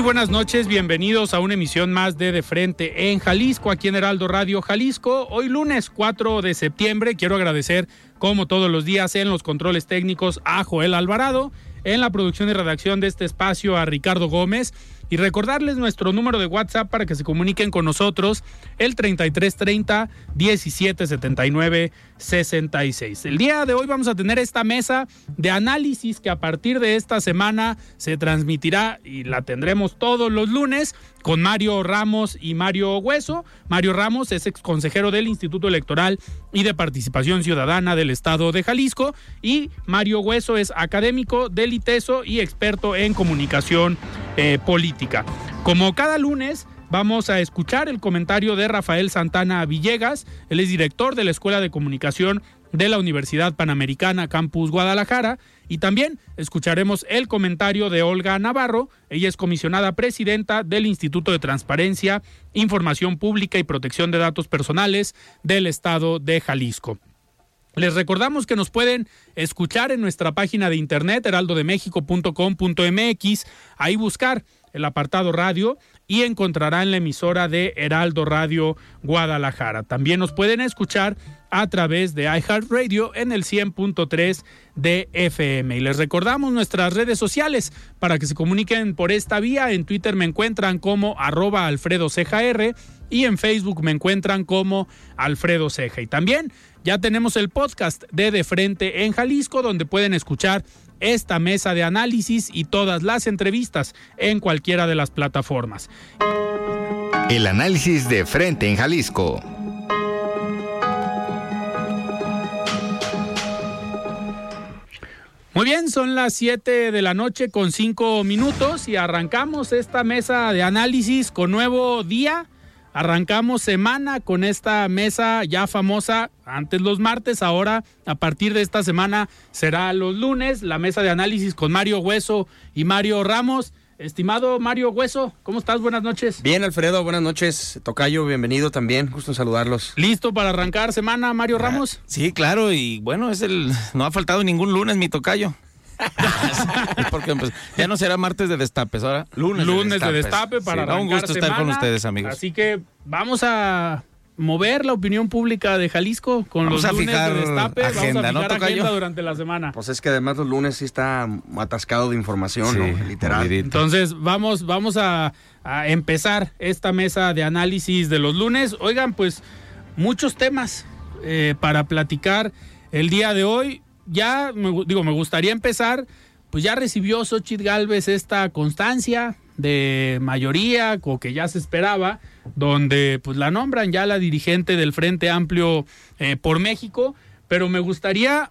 Muy buenas noches, bienvenidos a una emisión más de De Frente en Jalisco, aquí en Heraldo Radio Jalisco. Hoy lunes 4 de septiembre quiero agradecer, como todos los días, en los controles técnicos a Joel Alvarado, en la producción y redacción de este espacio a Ricardo Gómez y recordarles nuestro número de WhatsApp para que se comuniquen con nosotros, el 3330 1779 66. El día de hoy vamos a tener esta mesa de análisis que a partir de esta semana se transmitirá y la tendremos todos los lunes con Mario Ramos y Mario Hueso. Mario Ramos es ex consejero del Instituto Electoral y de Participación Ciudadana del Estado de Jalisco y Mario Hueso es académico del ITESO y experto en comunicación eh, política. Como cada lunes, Vamos a escuchar el comentario de Rafael Santana Villegas, él es director de la Escuela de Comunicación de la Universidad Panamericana Campus Guadalajara. Y también escucharemos el comentario de Olga Navarro, ella es comisionada presidenta del Instituto de Transparencia, Información Pública y Protección de Datos Personales del Estado de Jalisco. Les recordamos que nos pueden escuchar en nuestra página de internet heraldodemexico.com.mx, ahí buscar el apartado radio y encontrarán la emisora de Heraldo Radio Guadalajara. También nos pueden escuchar a través de iHeartRadio en el 100.3 de FM. Y les recordamos nuestras redes sociales para que se comuniquen por esta vía. En Twitter me encuentran como arroba Alfredo y en Facebook me encuentran como Alfredo Ceja. Y también ya tenemos el podcast de De Frente en Jalisco donde pueden escuchar esta mesa de análisis y todas las entrevistas en cualquiera de las plataformas. El análisis de frente en Jalisco. Muy bien, son las 7 de la noche con 5 minutos y arrancamos esta mesa de análisis con nuevo día Arrancamos semana con esta mesa ya famosa, antes los martes, ahora a partir de esta semana será los lunes, la mesa de análisis con Mario Hueso y Mario Ramos. Estimado Mario Hueso, ¿cómo estás? Buenas noches. Bien, Alfredo, buenas noches. Tocayo, bienvenido también. Gusto en saludarlos. ¿Listo para arrancar semana, Mario Ramos? Sí, claro, y bueno, es el. No ha faltado ningún lunes, mi tocayo. Porque pues, ya no será martes de destapes, ahora lunes, lunes de destape, para Un gusto estar con ustedes, amigos. Así que vamos a mover la opinión pública de Jalisco con los lunes de destape. Agenda, vamos a fijar agenda durante la semana. Pues es que además los lunes sí está atascado de información, literal. Entonces vamos, vamos a, empezar esta mesa de análisis de los lunes. Oigan, pues muchos temas eh, para platicar el día de hoy ya, me, digo, me gustaría empezar, pues ya recibió Xochitl Galvez esta constancia de mayoría o que ya se esperaba, donde pues la nombran ya la dirigente del Frente Amplio eh, por México, pero me gustaría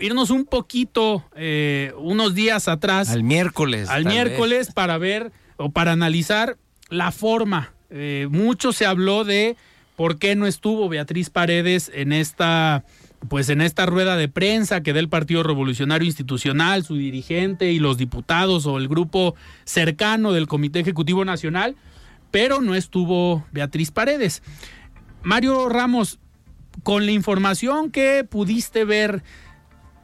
irnos un poquito, eh, unos días atrás. Al miércoles. Al miércoles para ver o para analizar la forma. Eh, mucho se habló de por qué no estuvo Beatriz Paredes en esta pues en esta rueda de prensa que da el Partido Revolucionario Institucional, su dirigente y los diputados o el grupo cercano del Comité Ejecutivo Nacional, pero no estuvo Beatriz Paredes. Mario Ramos, con la información que pudiste ver,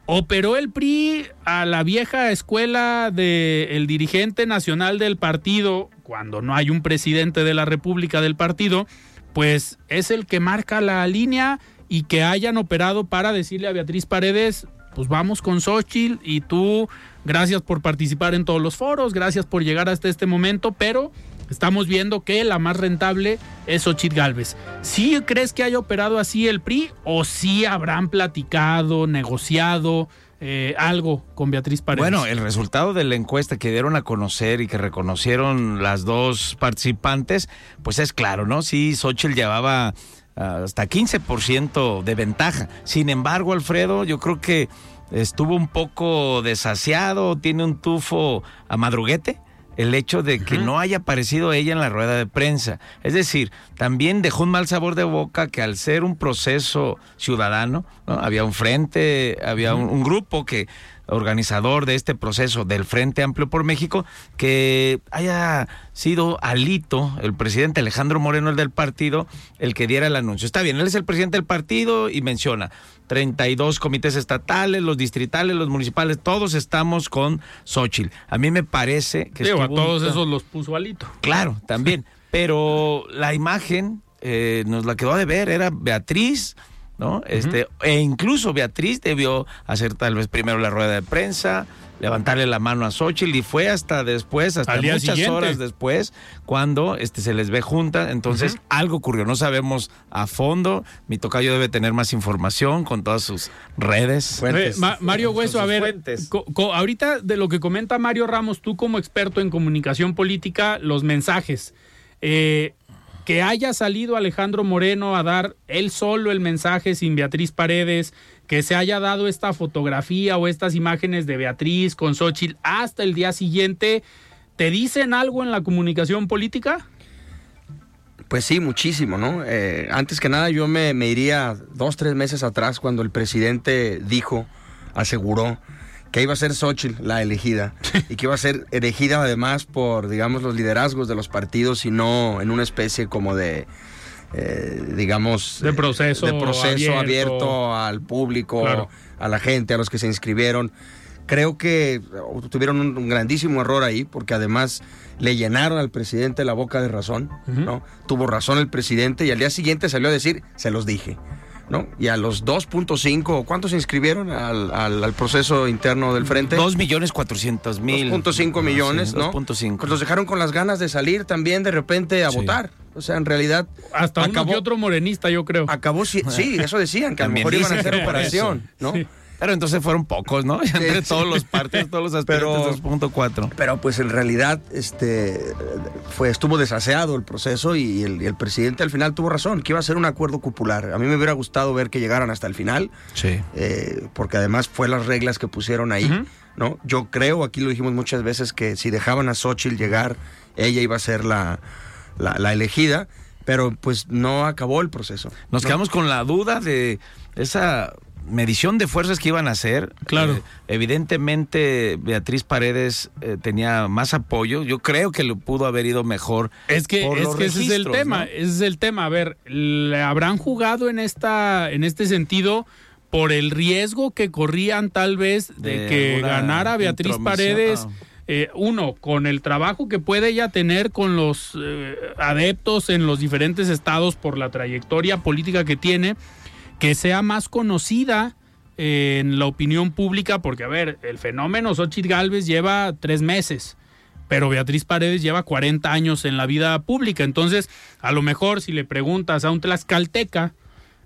¿operó el PRI a la vieja escuela del dirigente nacional del partido cuando no hay un presidente de la República del partido? Pues es el que marca la línea y que hayan operado para decirle a Beatriz Paredes, pues vamos con Xochitl y tú, gracias por participar en todos los foros, gracias por llegar hasta este momento, pero estamos viendo que la más rentable es Xochitl Galvez. ¿Sí crees que haya operado así el PRI o sí habrán platicado, negociado? Eh, algo con Beatriz Paredes. Bueno, el resultado de la encuesta que dieron a conocer y que reconocieron las dos participantes, pues es claro, ¿no? Sí, Xochitl llevaba hasta 15% de ventaja. Sin embargo, Alfredo, yo creo que estuvo un poco desasiado, tiene un tufo a madruguete el hecho de que no haya aparecido ella en la rueda de prensa. Es decir, también dejó un mal sabor de boca que al ser un proceso ciudadano, había un frente, había un, un grupo que organizador de este proceso del Frente Amplio por México, que haya sido Alito, el presidente Alejandro Moreno, el del partido, el que diera el anuncio. Está bien, él es el presidente del partido y menciona 32 comités estatales, los distritales, los municipales, todos estamos con Xochitl. A mí me parece que... Digo, a todos esos los puso Alito. Claro, también. Pero la imagen eh, nos la quedó de ver, era Beatriz ¿no? Este, e incluso Beatriz debió hacer tal vez primero la rueda de prensa, levantarle la mano a Xochitl y fue hasta después, hasta muchas siguiente. horas después, cuando este, se les ve junta. Entonces, uh -huh. algo ocurrió. No sabemos a fondo. Mi tocayo debe tener más información con todas sus redes. Fuentes, Ma Mario Hueso, a ver, ahorita de lo que comenta Mario Ramos, tú como experto en comunicación política, los mensajes. Eh, que haya salido Alejandro Moreno a dar él solo el mensaje sin Beatriz Paredes, que se haya dado esta fotografía o estas imágenes de Beatriz con Xochitl hasta el día siguiente, ¿te dicen algo en la comunicación política? Pues sí, muchísimo, ¿no? Eh, antes que nada yo me, me iría dos, tres meses atrás cuando el presidente dijo, aseguró, que iba a ser Xochitl la elegida y que iba a ser elegida además por, digamos, los liderazgos de los partidos y no en una especie como de, eh, digamos, de proceso, de proceso abierto, abierto al público, claro. a la gente, a los que se inscribieron. Creo que tuvieron un, un, grandísimo error ahí porque además le llenaron al presidente la boca de razón, uh -huh. ¿no? Tuvo razón el presidente y al día siguiente salió a decir, se los dije. ¿No? Y a los 2.5, ¿cuántos se inscribieron al, al, al, proceso interno del frente? 2 millones 400 mil. 2.5 millones, sí, ¿no? 2.5. Pues los dejaron con las ganas de salir también de repente a sí. votar. O sea, en realidad. Hasta acabó, uno que otro morenista, yo creo. Acabó, sí, sí eso decían, que a lo mejor iban a hacer operación, ¿no? Sí. Pero entonces fueron pocos, ¿no? Entre sí, todos los partidos, todos los aspirantes 2.4. Pero pues en realidad este fue estuvo desaseado el proceso y el, presidente al final tuvo razón, que iba a ser un acuerdo cupular. A mí me hubiera gustado ver que llegaran hasta el final. Sí. Eh, porque además fue las reglas que pusieron ahí, uh -huh. ¿no? Yo creo, aquí lo dijimos muchas veces, que si dejaban a Xochitl llegar, ella iba a ser la, la, la elegida, pero pues no acabó el proceso. Nos ¿no? quedamos con la duda de esa medición de fuerzas que iban a hacer. Claro. Eh, evidentemente, Beatriz Paredes eh, tenía más apoyo. Yo creo que le pudo haber ido mejor. Es que, es que ese es el tema. ¿no? Ese es el tema. A ver, ¿le habrán jugado en esta, en este sentido? Por el riesgo que corrían tal vez de, de que ganara Beatriz Paredes. Ah. Eh, uno, con el trabajo que puede ella tener con los eh, adeptos en los diferentes estados por la trayectoria política que tiene, que sea más conocida en la opinión pública, porque a ver, el fenómeno Xochitl Galvez lleva tres meses, pero Beatriz Paredes lleva 40 años en la vida pública, entonces a lo mejor si le preguntas a un tlaxcalteca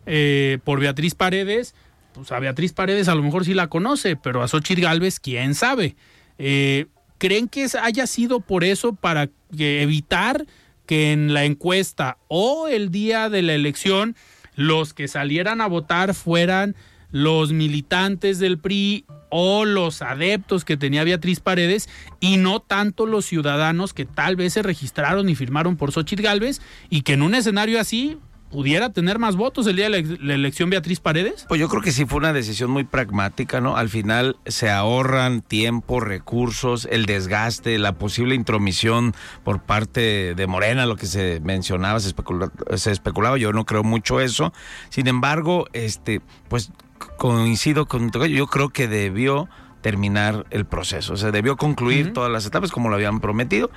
eh, por Beatriz Paredes, pues a Beatriz Paredes a lo mejor sí la conoce, pero a Xochitl Galvez, quién sabe. Eh, ¿Creen que haya sido por eso para evitar que en la encuesta o el día de la elección los que salieran a votar fueran los militantes del PRI o los adeptos que tenía Beatriz Paredes y no tanto los ciudadanos que tal vez se registraron y firmaron por Xochitl Galvez y que en un escenario así pudiera tener más votos el día de la, elección Beatriz Paredes? Pues yo creo que sí fue una decisión muy pragmática, ¿no? Al final se ahorran tiempo, recursos, el desgaste, la posible intromisión por parte de Morena, lo que se mencionaba, se, especula, se especulaba, yo no creo mucho eso. Sin embargo, este, pues coincido con yo creo que debió terminar el proceso, o sea, debió concluir uh -huh. todas las etapas como lo habían prometido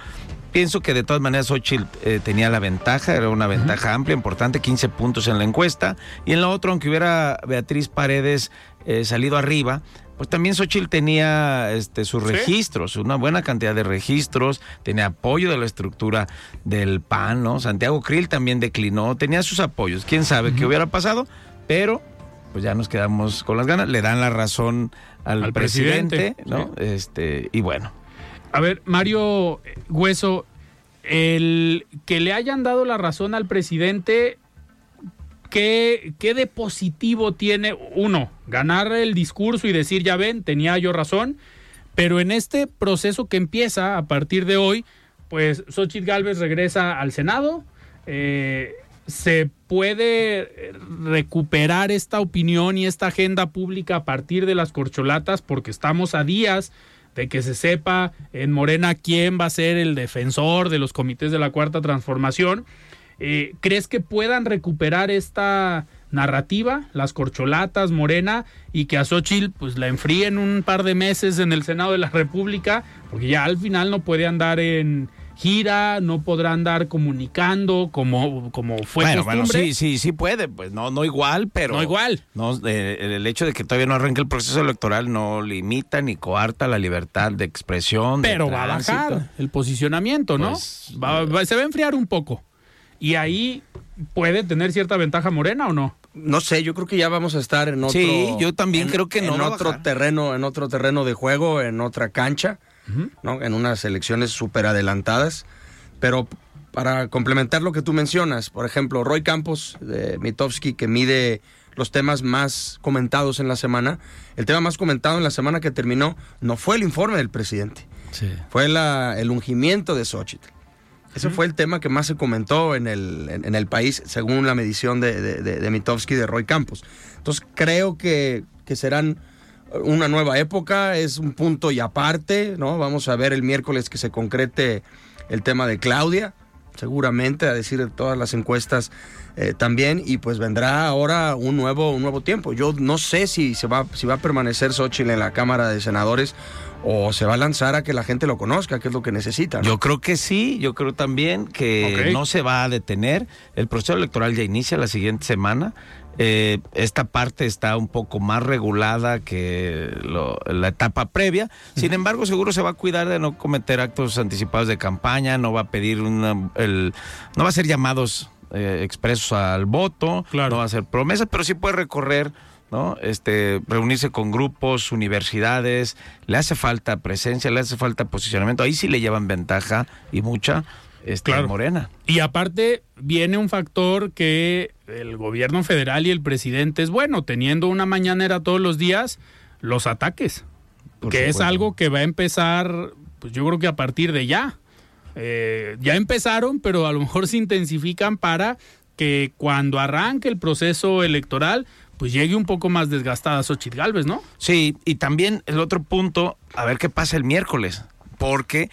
Pienso que de todas maneras Xochitl eh, tenía la ventaja, era una ventaja amplia, importante, 15 puntos en la encuesta. Y en la otra, aunque hubiera Beatriz Paredes eh, salido arriba, pues también Xochitl tenía este, sus registros, una buena cantidad de registros, tenía apoyo de la estructura del PAN, ¿no? Santiago Krill también declinó, tenía sus apoyos. ¿Quién sabe qué hubiera pasado? Pero pues ya nos quedamos con las ganas, le dan la razón al, presidente, ¿no? Este, y bueno. A ver, Mario Hueso, el que le hayan dado la razón al presidente, ¿qué, ¿qué de positivo tiene? Uno, ganar el discurso y decir, ya ven, tenía yo razón, pero en este proceso que empieza a partir de hoy, pues Xochitl Galvez regresa al Senado, eh, se puede recuperar esta opinión y esta agenda pública a partir de las corcholatas porque estamos a días de que se sepa en Morena quién va a ser el defensor de los comités de la cuarta transformación. Eh, ¿Crees que puedan recuperar esta narrativa, las corcholatas, Morena, y que a Xochitl pues la enfríen un par de meses en el Senado de la República, porque ya al final no puede andar en, gira, no podrá andar comunicando como, como fue bueno, costumbre. Bueno, sí, sí, sí puede, pues no, no igual, pero. No igual. No, eh, el hecho de que todavía no arranque el proceso electoral no limita ni coarta la libertad de expresión. Pero de va a bajar el posicionamiento, ¿no? Pues, Va- va- se va a enfriar un poco. Y ahí puede tener cierta ventaja Morena o no. No sé, yo creo que ya vamos a estar en otro. Sí, yo también en- creo que no En otro terreno, en otro terreno de juego, en otra cancha, ¿no? En unas elecciones súper adelantadas. Pero para complementar lo que tú mencionas, por ejemplo, Roy Campos de Mitofsky, que mide los temas más comentados en la semana. El tema más comentado en la semana que terminó no fue el informe del presidente, fue la- el ungimiento de Xochitl. Ese fue el tema que más se comentó en el, en, en el país, según la medición de, de, de, de Mitofsky y de Roy Campos. Entonces creo que, que serán una nueva época, es un punto y aparte, ¿no? Vamos a ver el miércoles que se concrete el tema de Claudia, seguramente, a decir de todas las encuestas eh, también, y pues vendrá ahora un nuevo, un nuevo tiempo. Yo no sé si, se va, si va a permanecer Xochitl en la Cámara de Senadores o se va a lanzar a que la gente lo conozca, que es lo que necesita. ¿no? Yo creo que sí, yo creo también que no se va a detener. El proceso electoral ya inicia la siguiente semana. Eh, esta parte está un poco más regulada que lo- la etapa previa. Sin embargo, seguro se va a cuidar de no cometer actos anticipados de campaña, no va a pedir una, el, no va a hacer llamados eh, expresos al voto, Claro. no va a hacer promesas, pero sí puede recorrer ¿no? Este, reunirse con grupos, universidades, le hace falta presencia, le hace falta posicionamiento, ahí sí le llevan ventaja y mucha este, Claro. Morena. Y aparte viene un factor que el gobierno federal y el presidente es bueno, teniendo una mañanera todos los días, los ataques, Por que es algo que va a empezar, pues yo creo que a partir de ya. Eh, ya empezaron, pero a lo mejor se intensifican para que cuando arranque el proceso electoral, pues llegue un poco más desgastada Xochitl Galvez, ¿no? Sí, y también el otro punto, a ver qué pasa el miércoles, porque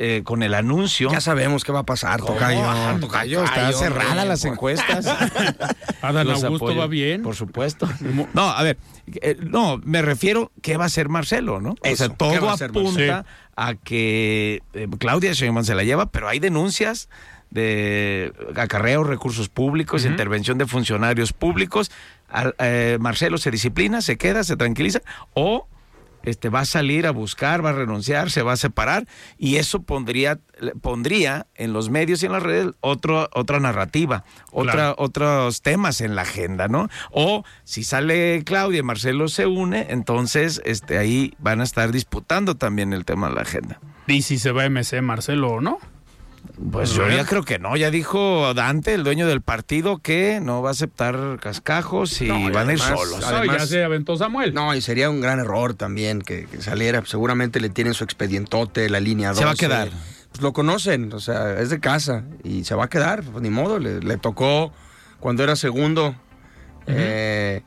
eh, con el anuncio... Ya sabemos qué va a pasar, Tocayo. Ah, tocayo, está Tocayo, cerrada hombre, las por- encuestas. Adán Los Augusto apoyo, va bien. Por supuesto. No, a ver, eh, no, me refiero, ¿qué va a hacer Marcelo, no? o sea, ¿qué todo a apunta a que eh, Claudia Sheinbaum se la lleva, pero hay denuncias de acarreo de recursos públicos, intervención de funcionarios públicos. Al- eh, Marcelo se disciplina, se queda, se tranquiliza, o este va a salir a buscar, va a renunciar, se va a separar y eso pondría pondría en los medios y en las redes otro, otra narrativa, otra, Claro. otros temas en la agenda, ¿no? O si sale Claudia y Marcelo se une, entonces este ahí van a estar disputando también el tema de la agenda. Y si se va MC Marcelo o no. Pues yo ya creo que no, ya dijo Dante, el dueño del partido, que no va a aceptar cascajos y No, van a ir solos. Además- ya se aventó Samuel. No, y sería un gran error también que, que saliera. Seguramente le tienen su expedientote, la línea 12. Se va a quedar. Pues lo conocen, o sea, es de casa y se va a quedar, pues ni modo. Le, le tocó cuando era segundo eh,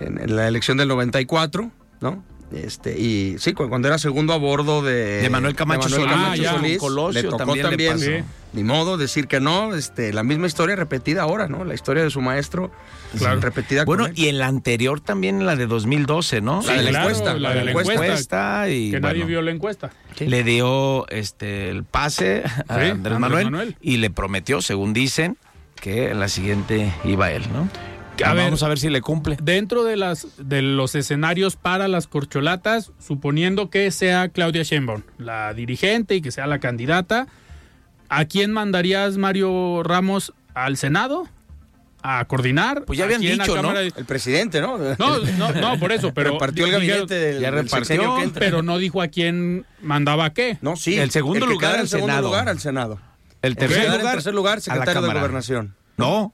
en, en la elección del 94, ¿no? Este, y sí, cu- cuando era segundo a bordo de, De Manuel Camacho Solís. Ah, ya, Solís, Colosio le tocó también ni modo, decir que no, este, la misma historia repetida ahora, ¿no? La historia de su maestro repetida Bueno, con él. y en la anterior también, la de 2012, ¿no? La de la claro, encuesta, la de la encuesta. y que nadie bueno, vio la encuesta. le dio este el pase a Sí, Andrés Manuel, Manuel. y le prometió, según dicen, que en la siguiente iba él, ¿no? A ver, Vamos a ver si le cumple. Dentro de las de los escenarios para las corcholatas, suponiendo que sea Claudia Sheinbaum la dirigente y que sea la candidata, ¿a quién mandarías Mario Ramos al Senado a coordinar? Pues ya ¿A habían dicho, ¿no? De- El presidente, ¿no? No, no, no, por eso, pero repartió el dijeron- gabinete del, ya repartió, sexenio que entra. pero no dijo a quién mandaba qué. No, sí. El segundo lugar al segundo Senado. lugar al Senado. El El tercer lugar. en tercer lugar, a la secretario de. Gobernación. No.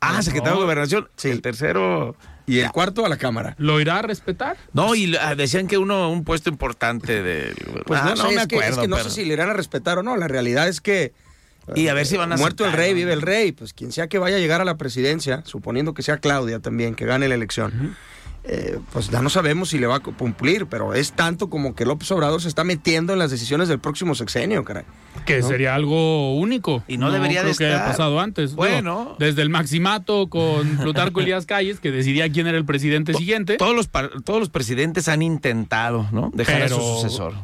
Ah, secretario No. de Gobernación. Sí. El tercero. Y el cuarto a la Cámara. ¿Lo irá a respetar? No, y ah, decían que uno, un puesto importante de. Pues Ah, no, sé, me es, que, es acuerdo. que no pero- sé si le irán a respetar o no. La realidad es que Y a ver si van a muerto el rey, ¿no? vive el rey. Pues quien sea que vaya a llegar a la presidencia, suponiendo que sea Claudia también, que gane la elección, eh, pues ya no sabemos si le va a cumplir, pero es tanto como que López Obrador se está metiendo en las decisiones del próximo sexenio, caray. Que sería algo único. Y no debería creo de que haya estar. pasado antes. Bueno. Digo, desde el Maximato con Plutarco Elías Calles, que decidía quién era el presidente siguiente. Todos los, todos los presidentes han intentado, ¿no? Dejar Pero- a su sucesor.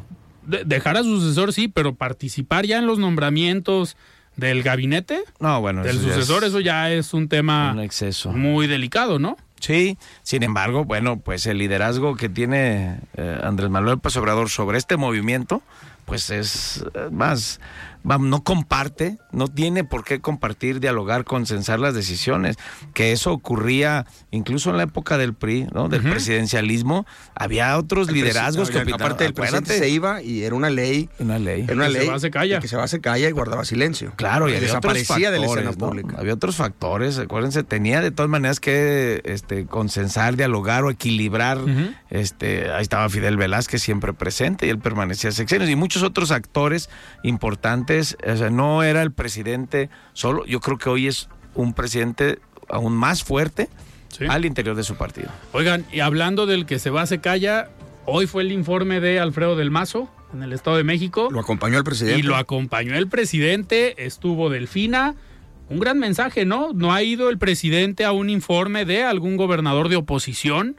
De- dejar a su sucesor, sí, pero participar ya en los nombramientos del gabinete No, bueno. del eso ya sucesor, es eso ya es un tema Un exceso. muy delicado, ¿no? Sí, sin embargo, bueno, pues el liderazgo que tiene eh, Andrés Manuel López Obrador sobre este movimiento, pues es eh, más, va- no comparte, no tiene por qué compartir, dialogar, consensar las decisiones, que eso ocurría incluso en la época del PRI, ¿no? Del presidencialismo, había otros liderazgos que Aparte, el presidente se iba y era una ley. una ley. Era una Que se ley va, se calla. que se va, se calla y guardaba silencio. Claro, y había desaparecía otros de la factores, escena ¿no? pública. Había otros factores, acuérdense, tenía de todas maneras que este, consensar, dialogar o equilibrar. Este, ahí estaba Fidel Velázquez siempre presente y él permanecía sexenios y muchos otros actores importantes. O sea, no era el presidente solo. Yo creo que hoy es un presidente aún más fuerte Sí. al interior de su partido. Oigan, y hablando del que se va, se calla, hoy fue el informe de Alfredo del Mazo en el Estado de México. Lo acompañó el presidente. Y lo acompañó el presidente, estuvo Delfina. Un gran mensaje, ¿no? No ha ido el presidente a un informe de algún gobernador de oposición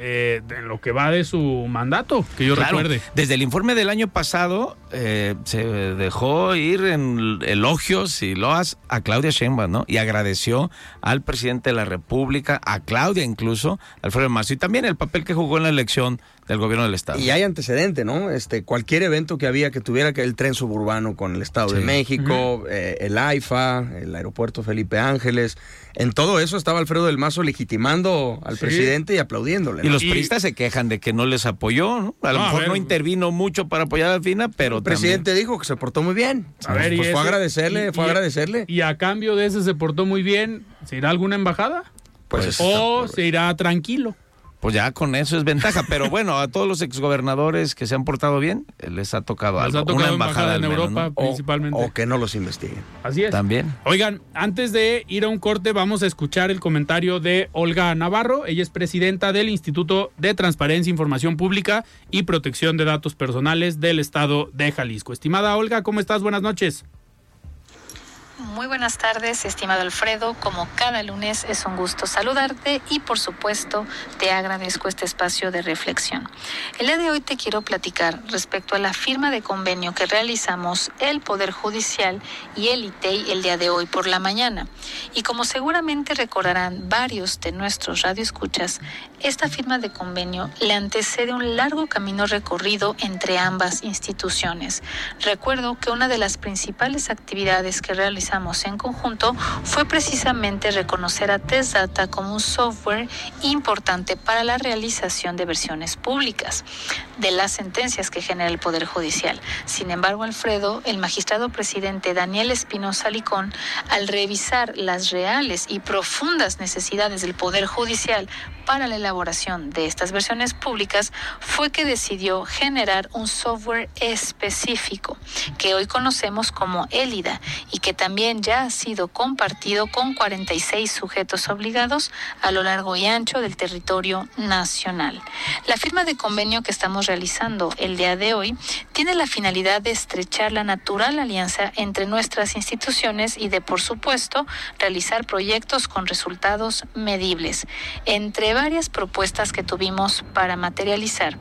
eh, de lo que va de su mandato, que yo Claro, recuerde. Desde el informe del año pasado eh, se dejó ir en elogios y loas a Claudia Sheinbaum, ¿no? Y agradeció al presidente de la República, a Claudia incluso, Alfredo Mazo, y también el papel que jugó en la elección del gobierno del Estado. Y hay antecedente, ¿no? Este, cualquier evento que había que tuviera que el tren suburbano con el Estado de. México, eh, el AIFA, el aeropuerto Felipe Ángeles, en todo eso estaba Alfredo del Mazo legitimando al Sí. presidente y aplaudiéndole. Y los Y- priistas se quejan de que no les apoyó, ¿no? A lo No, a mejor ver. no intervino mucho para apoyar a Fina, pero el presidente dijo que se portó muy bien. A ver, y pues fue a ese- agradecerle, y- fue agradecerle. Y a cambio de ese se portó muy bien, ¿se irá a alguna embajada? Pues eso ¿O se irá tranquilo? Pues ya con eso es ventaja. Pero bueno, a todos los exgobernadores que se han portado bien, eh, les ha tocado Les algo. ha tocado Una embajada embajada en menos, Europa, ¿no? o, principalmente. o que no los investiguen. Así es. También. Oigan, antes de ir a un corte, vamos a escuchar el comentario de Olga Navarro. Ella es presidenta del Instituto de Transparencia, Información Pública y Protección de Datos Personales del Estado de Jalisco. Estimada Olga, ¿cómo estás? Buenas noches. Muy buenas tardes, estimado Alfredo. Como cada lunes es un gusto saludarte y por supuesto te agradezco este espacio de reflexión. El día de hoy te quiero platicar respecto a la firma de convenio que realizamos el Poder Judicial y el ITEI el día de hoy por la mañana. Y como seguramente recordarán varios de nuestros radioescuchas, esta firma de convenio le antecede un largo camino recorrido entre ambas instituciones. Recuerdo que una de las principales actividades que realizamos en conjunto fue precisamente reconocer a Test Data como un software importante para la realización de versiones públicas de las sentencias que genera el Poder Judicial. Sin embargo, Alfredo, el magistrado presidente Daniel Espinosa Licón, al revisar las reales y profundas necesidades del Poder Judicial para la elaboración de estas versiones públicas, fue que decidió generar un software específico que hoy conocemos como ELIDA y que también ya ha sido compartido con 46 sujetos obligados a lo largo y ancho del territorio nacional. La firma de convenio que estamos realizando el día de hoy tiene la finalidad de estrechar la natural alianza entre nuestras instituciones y de, por supuesto, realizar proyectos con resultados medibles. Entre varias propuestas que tuvimos para materializar,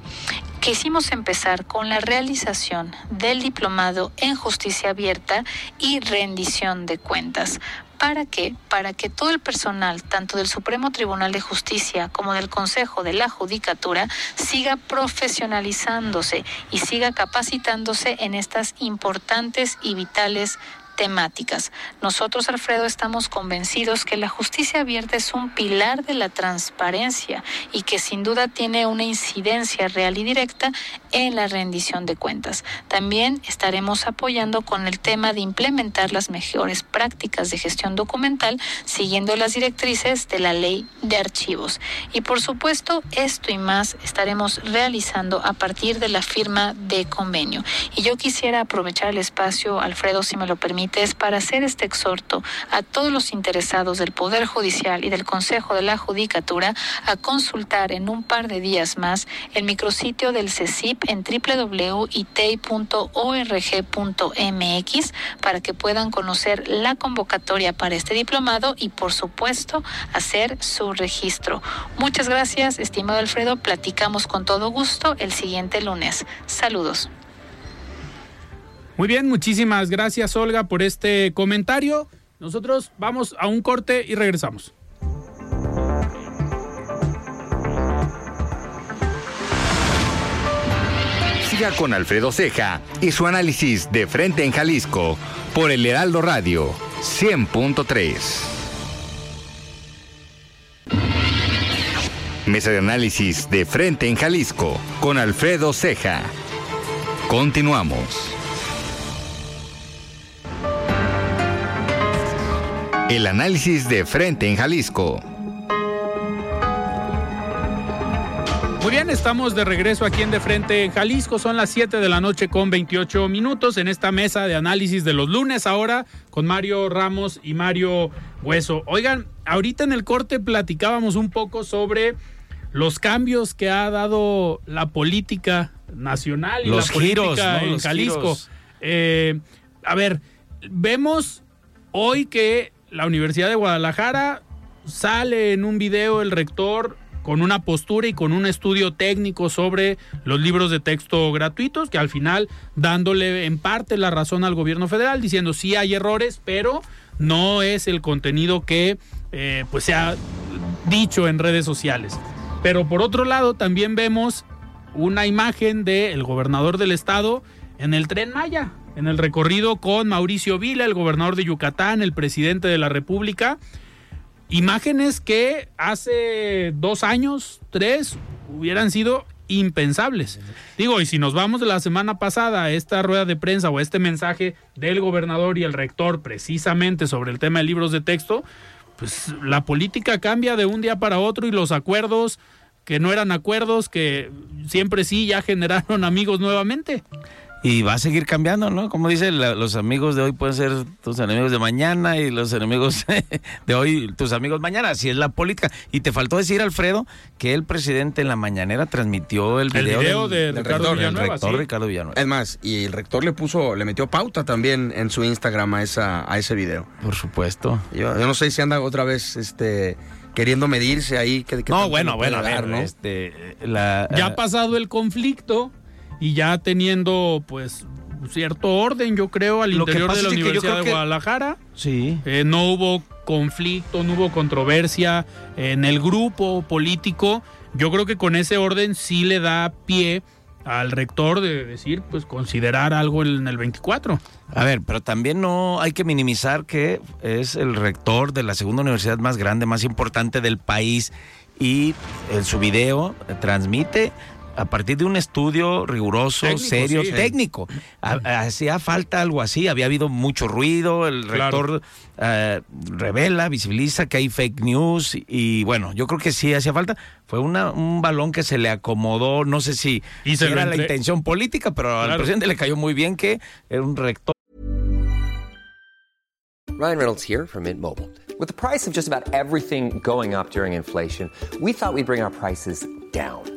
quisimos empezar con la realización del diplomado en justicia abierta y rendición de cuentas. ¿Para qué? Para que todo el personal, tanto del Supremo Tribunal de Justicia como del Consejo de la Judicatura, siga profesionalizándose y siga capacitándose en estas importantes y vitales temáticas. Nosotros, Alfredo, estamos convencidos que la justicia abierta es un pilar de la transparencia y que sin duda tiene una incidencia real y directa en la rendición de cuentas. También estaremos apoyando con el tema de implementar las mejores prácticas de gestión documental siguiendo las directrices de la ley de archivos. Y por supuesto, esto y más estaremos realizando a partir de la firma de convenio. Y yo quisiera aprovechar el espacio, Alfredo, si me lo permite, para hacer este exhorto a todos los interesados del Poder Judicial y del Consejo de la Judicatura a consultar en un par de días más el micrositio del CECIP en www.itei.org.mx para que puedan conocer la convocatoria para este diplomado y, por supuesto, hacer su registro. Muchas gracias, estimado Alfredo. Platicamos con todo gusto el siguiente lunes. Saludos. Muy bien, muchísimas gracias Olga por este comentario. Nosotros vamos a un corte y regresamos. Siga con Alfredo Ceja y su análisis de frente en Jalisco por el Heraldo Radio 100.3. Mesa de análisis de frente en Jalisco con Alfredo Ceja. Continuamos. El análisis de frente en Jalisco. Muy bien, estamos de regreso aquí en De Frente en Jalisco. Son las 7 de la noche con 28 minutos en esta mesa de análisis de los lunes ahora con Mario Ramos y Mario Hueso. Oigan, ahorita en el corte platicábamos un poco sobre los cambios que ha dado la política nacional y los la política giros, en Jalisco. Eh, a ver, vemos hoy que la Universidad de Guadalajara sale en un video el rector con una postura y con un estudio técnico sobre los libros de texto gratuitos, que al final dándole en parte la razón al gobierno federal, diciendo sí hay errores, pero no es el contenido que eh, pues se ha dicho en redes sociales. Pero por otro lado también vemos una imagen del gobernador del estado en el tren Maya, en el recorrido con Mauricio Vila, el gobernador de Yucatán, el presidente de la República. Imágenes que hace dos años, tres, hubieran sido impensables. Digo, y si nos vamos de la semana pasada a esta rueda de prensa o a este mensaje del gobernador y el rector precisamente sobre el tema de libros de texto, pues la política cambia de un día para otro y los acuerdos que no eran acuerdos, que siempre sí ya generaron amigos nuevamente y va a seguir cambiando, ¿no? Como dice, los amigos de hoy pueden ser tus enemigos de mañana y los enemigos de hoy tus amigos mañana. Así es la política. Y te faltó decir, Alfredo, que el presidente en la mañanera transmitió el video, del, de Ricardo Villanueva. rector Ricardo Villanueva. Es más, y el rector le puso, le metió pauta también en su Instagram a, esa, a ese video. Por supuesto. Yo, no sé si anda otra vez este queriendo medirse ahí. Que, no, bueno, bueno, a ver, ¿no? Este, la, ya ha pasado el conflicto y ya teniendo pues cierto orden, yo creo, al interior de la Universidad de Guadalajara. Sí. Eh, no hubo conflicto, no hubo controversia en el grupo político. Yo creo que con ese orden sí le da pie al rector de decir, pues considerar algo en el 24. A ver, pero también no hay que minimizar que es el rector de la segunda universidad más grande, más importante del país y en su video transmite a partir de un estudio riguroso, serio, técnico. Hacía falta algo así, había habido mucho ruido, el rector eh, revela, visibiliza que hay fake news y bueno, yo creo que sí hacía falta. Fue una, un balón que se le acomodó, no sé si, era la intención política, pero al presidente le cayó muy bien que era un rector Ryan Reynolds here from Mint Mobile. With the price of just about everything going up during inflation, we thought we'd bring our prices down.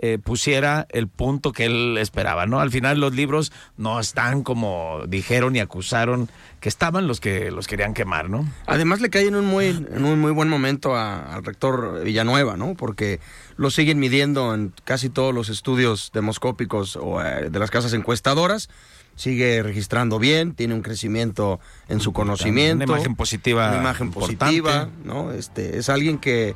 eh, pusiera el punto que él esperaba, ¿no? Al final los libros no están como dijeron y acusaron que estaban los que los querían quemar, ¿no? Además le cae en un muy, en un muy buen momento a- al rector Villanueva, ¿no? Porque lo siguen midiendo en casi todos los estudios demoscópicos o eh, de las casas encuestadoras. Sigue registrando bien, tiene un crecimiento en su conocimiento. Una imagen positiva Una imagen importante. positiva, ¿no? Este, es alguien que,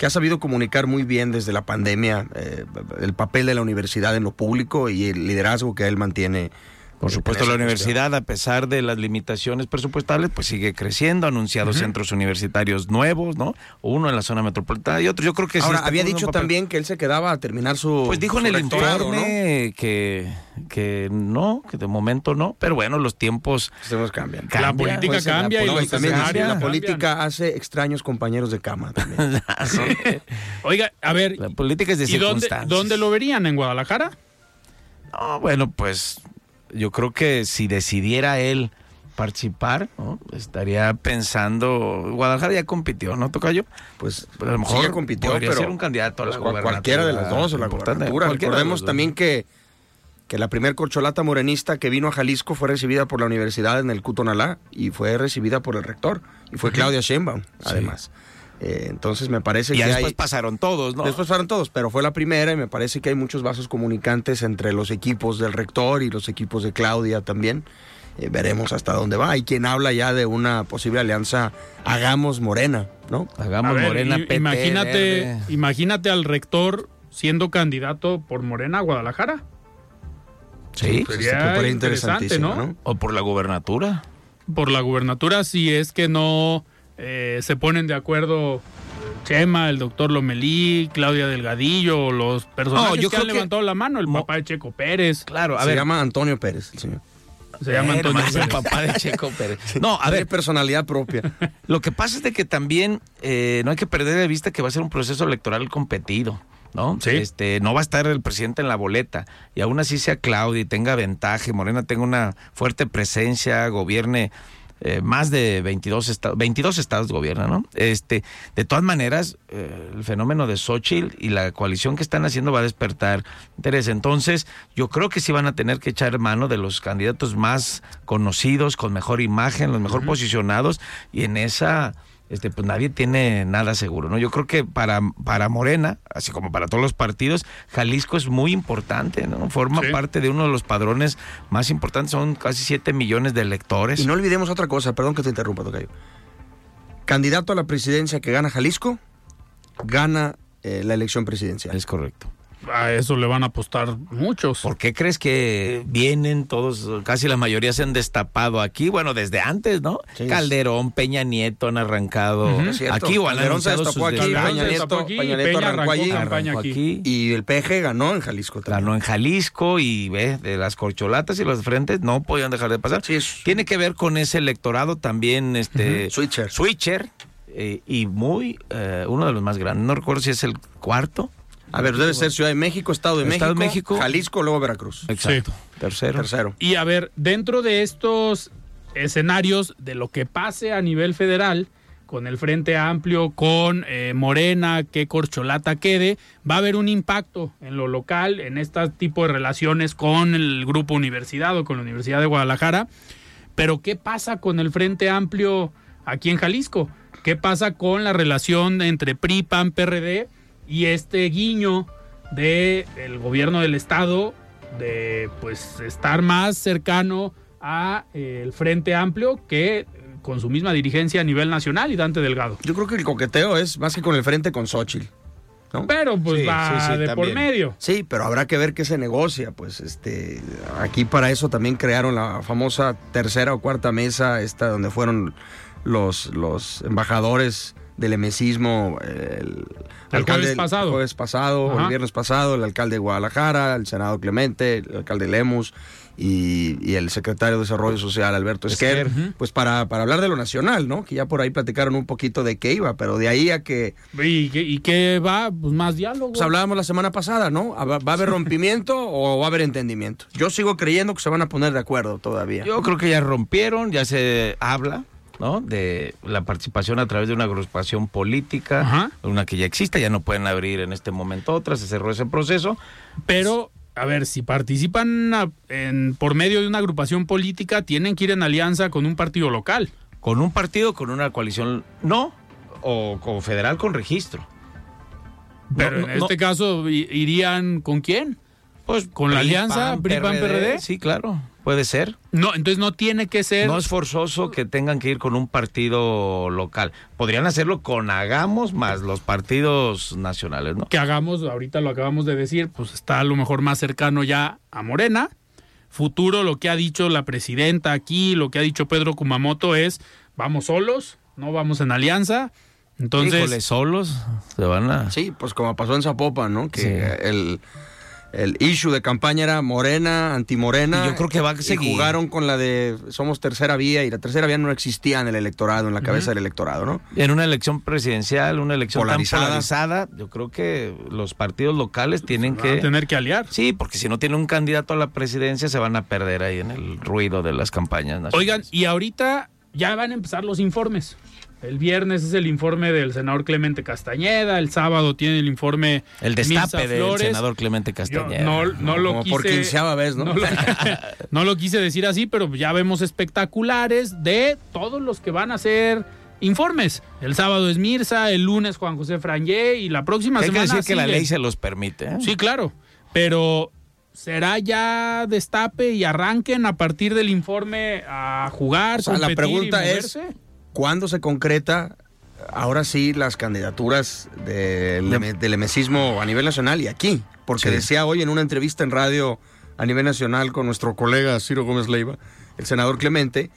que ha sabido comunicar muy bien desde la pandemia eh, el papel de la universidad en lo público y el liderazgo que él mantiene. Por supuesto, la universidad, a pesar de las limitaciones presupuestales, pues sigue creciendo, ha anunciado centros universitarios nuevos, ¿no? Uno en la zona metropolitana y otro. Yo creo que sí Ahora, había dicho también que él se quedaba a terminar su. Pues dijo en el rectorado, informe que, que no, que de momento no, pero bueno, los tiempos ¿no? Los cambian. La política Pues, la cambia y política los también, la cambian. política hace extraños compañeros de cama también. Sí. Oiga, a ver, La política es de ¿y dónde, circunstancias. dónde lo verían? ¿En Guadalajara? No, bueno, pues yo creo que si decidiera él participar, ¿no? estaría pensando, Guadalajara ya compitió, ¿no, Tocayo? Pues Pero a lo sí, mejor ya compitió, podría pero ser un candidato a la pues, gubernatura. cualquiera de las dos o la gubernatura. Recordemos también que, que la primer corcholata morenista que vino a Jalisco fue recibida por la universidad en el Cutonalá y fue recibida por el rector y fue Claudia Sheinbaum, además. Eh, entonces me parece Y que después hay... pasaron todos, ¿no? Después fueron todos, pero fue la primera y me parece que hay muchos vasos comunicantes entre los equipos del rector y los equipos de Claudia también. Eh, veremos hasta dónde va. Hay quien habla ya de una posible alianza Hagamos Morena, ¿no? Hagamos ver, Morena, PT, imagínate, Verde. imagínate al rector siendo candidato por Morena a Guadalajara. Sí, Pues Sería interesante, ¿no? ¿no? o por la gubernatura. Por la gubernatura, si es que no eh, se ponen de acuerdo Chema, el doctor Lomelí, Claudia Delgadillo, los personajes No, yo que creo han que- levantado la mano, el Mo- papá de Checo Pérez, Claro, a Se ver. llama Antonio Pérez, el señor. se llama Antonio nomás el Pérez. papá de Checo Pérez. No, a ver, personalidad propia. Lo que pasa es de que también eh, no hay que perder de vista que va a ser un proceso electoral competido. ¿no? Sí. Este, no va a estar el presidente en la boleta. Y aún así sea Claudia y tenga ventaja, y Morena tenga una fuerte presencia, gobierne eh, más de 22 estados, 22 estados gobierna, ¿no? Este, de todas maneras, eh, el fenómeno de Xochitl y la coalición que están haciendo va a despertar interés. Entonces, yo creo que sí van a tener que echar mano de los candidatos más conocidos, con mejor imagen, los mejor posicionados, y en esa este, pues nadie tiene nada seguro, ¿no? Yo creo que para, para Morena, así como para todos los partidos, Jalisco es muy importante, ¿no? Forma Sí. parte de uno de los padrones más importantes, son casi 7 millones de electores. Y no olvidemos otra cosa, perdón que te interrumpa, Tocayo. Candidato a la presidencia que gana Jalisco, gana eh, la elección presidencial. Es correcto. A eso le van a apostar muchos. ¿Por qué crees que vienen todos, casi la mayoría se han destapado aquí? Bueno, desde antes, ¿no? Sí. Calderón, Peña Nieto han arrancado aquí o Calderón se destapó aquí. Peña Nieto, aquí, Peña Nieto Peña arrancó allí. Arrancó aquí. aquí. Y el PG ganó en Jalisco también. Ganó en Jalisco y ve, de las corcholatas y los frentes no podían dejar de pasar. Sí, Tiene que ver con ese electorado también, este Switcher. switcher eh, y muy eh, uno de los más grandes. No recuerdo si es el cuarto. A ver, debe ser Ciudad de México, Estado de Estado de México, México. Jalisco, luego Veracruz. Exacto. Tercero. Tercero. Y a ver, dentro de estos escenarios de lo que pase a nivel federal, con el Frente Amplio, con eh, Morena, que corcholata quede, va a haber un impacto en lo local, en este tipo de relaciones con el grupo universidad o con la Universidad de Guadalajara. Pero ¿qué pasa con el Frente Amplio aquí en Jalisco? ¿Qué pasa con la relación entre PRI, PAN, PRD y este guiño de el gobierno del estado de pues estar más cercano a eh, el Frente Amplio que con su misma dirigencia a nivel nacional y Dante Delgado. Yo creo que el coqueteo es más que con el frente con Xochitl. ¿no? Pero pues Sí, va sí, sí, de por también. medio. Sí, pero habrá que ver qué se negocia. Pues este, aquí para eso también crearon la famosa tercera o cuarta mesa, esta donde fueron los, los embajadores del emesismo, el, El jueves pasado. el jueves pasado, Ajá. el viernes pasado, el alcalde de Guadalajara, el senado Clemente, el alcalde Lemus y, y el secretario de Desarrollo Social, Alberto Esquer, Esquer. pues para, para hablar de lo nacional, ¿no? Que ya por ahí platicaron un poquito de qué iba, pero de ahí a que ¿Y qué, y qué va? Pues más diálogo. pues hablábamos la semana pasada, ¿no? ¿Va va a haber rompimiento o va a haber entendimiento? Yo sigo creyendo que se van a poner de acuerdo todavía. Yo creo que ya rompieron, ya se habla, ¿no? De la participación a través de una agrupación política, Ajá. una que ya existe, ya no pueden abrir en este momento otra, se cerró ese proceso. Pero, a ver, si participan a- en, por medio de una agrupación política, tienen que ir en alianza con un partido local. Con un partido, con una coalición, no, o con federal con registro. Pero No, en no, este caso, ¿irían con quién? Pues ¿Con la alianza PAN, PRI, PAN, PRD? Sí, claro, puede ser. No, entonces no tiene que ser. No es forzoso que tengan que ir con un partido local. Podrían hacerlo con Hagamos más los partidos nacionales, ¿no? que hagamos, ahorita lo acabamos de decir, pues está a lo mejor más cercano ya a Morena. Futuro, lo que ha dicho la presidenta aquí, lo que ha dicho Pedro Kumamoto es, vamos solos, no vamos en alianza. Entonces, Híjole, solos se van a... Sí, pues como pasó en Zapopan, ¿no? Que Sí. el, el issue de campaña era morena, antimorena. Y yo creo que va a y seguir. jugaron con la de somos tercera vía y la tercera vía no existía en el electorado, en la cabeza del electorado, ¿no? En una elección presidencial, una elección Polarizada. tan polarizada, yo creo que los partidos locales tienen van a que... tener que aliar. Sí, porque si no tienen un candidato a la presidencia se van a perder ahí en el ruido de las campañas nacionales. Oigan, y ahorita ya van a empezar los informes. El viernes es el informe del senador Clemente Castañeda, el sábado tiene el informe el destape del senador Clemente Yo Castañeda. no, no lo Como quise, por quinceava vez, ¿no? No lo, no lo quise decir así, pero ya vemos espectaculares de todos los que van a hacer informes. El sábado es Mirza, el lunes Juan José Frangé y la próxima Hay que semana decir que la ley se los permite. ¿eh? Sí, claro, pero será ya destape y arranquen a partir del informe a jugar, O sea, la y pregunta es? ¿Cuándo se concreta ahora sí las candidaturas del, del emesismo a nivel nacional y aquí? Porque Sí. decía hoy en una entrevista en radio a nivel nacional con nuestro colega Ciro Gómez Leiva, el senador Clemente,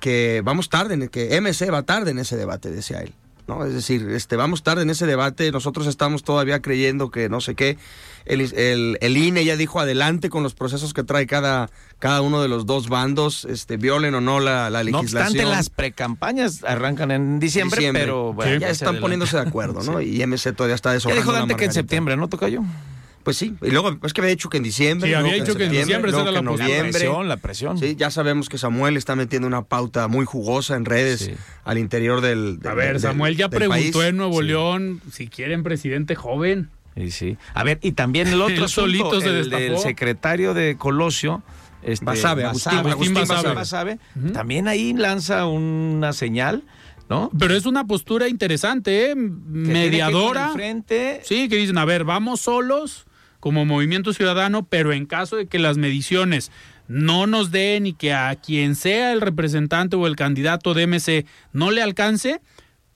que vamos tarde, en que MC va tarde en ese debate, decía él. ¿No? Es decir, este, vamos tarde en ese debate, nosotros estamos todavía creyendo que no sé qué. El, el- el INE ya dijo adelante con los procesos que trae cada, cada uno de los dos bandos, este, violen o no la, la No legislación. obstante, las precampañas arrancan en diciembre, Diciembre. pero bueno, ya ya están poniéndose de acuerdo, ¿no? Y MC todavía está Ya deshojando dijo Dante que en septiembre, ¿no toca yo? Pues sí, y luego es que había dicho que en diciembre. Sí, había dicho que en diciembre, era que la en postura. La noviembre. presión, la presión. Sí, ya sabemos que Samuel está metiendo una pauta muy jugosa en redes Sí. al interior del. A ver, del- Samuel ya preguntó país. en Nuevo Sí. León si quieren presidente joven. Y sí. A ver, y también el otro solito se el del secretario de Colosio, este, Basabe, Agustín- Agustín Basabe. Basabe, también ahí lanza una señal, ¿no? Pero es una postura interesante, ¿eh? Que mediadora. frente, Sí, que dicen, a ver, vamos solos como movimiento ciudadano, pero en caso de que las mediciones no nos den y que a quien sea el representante o el candidato de MC no le alcance,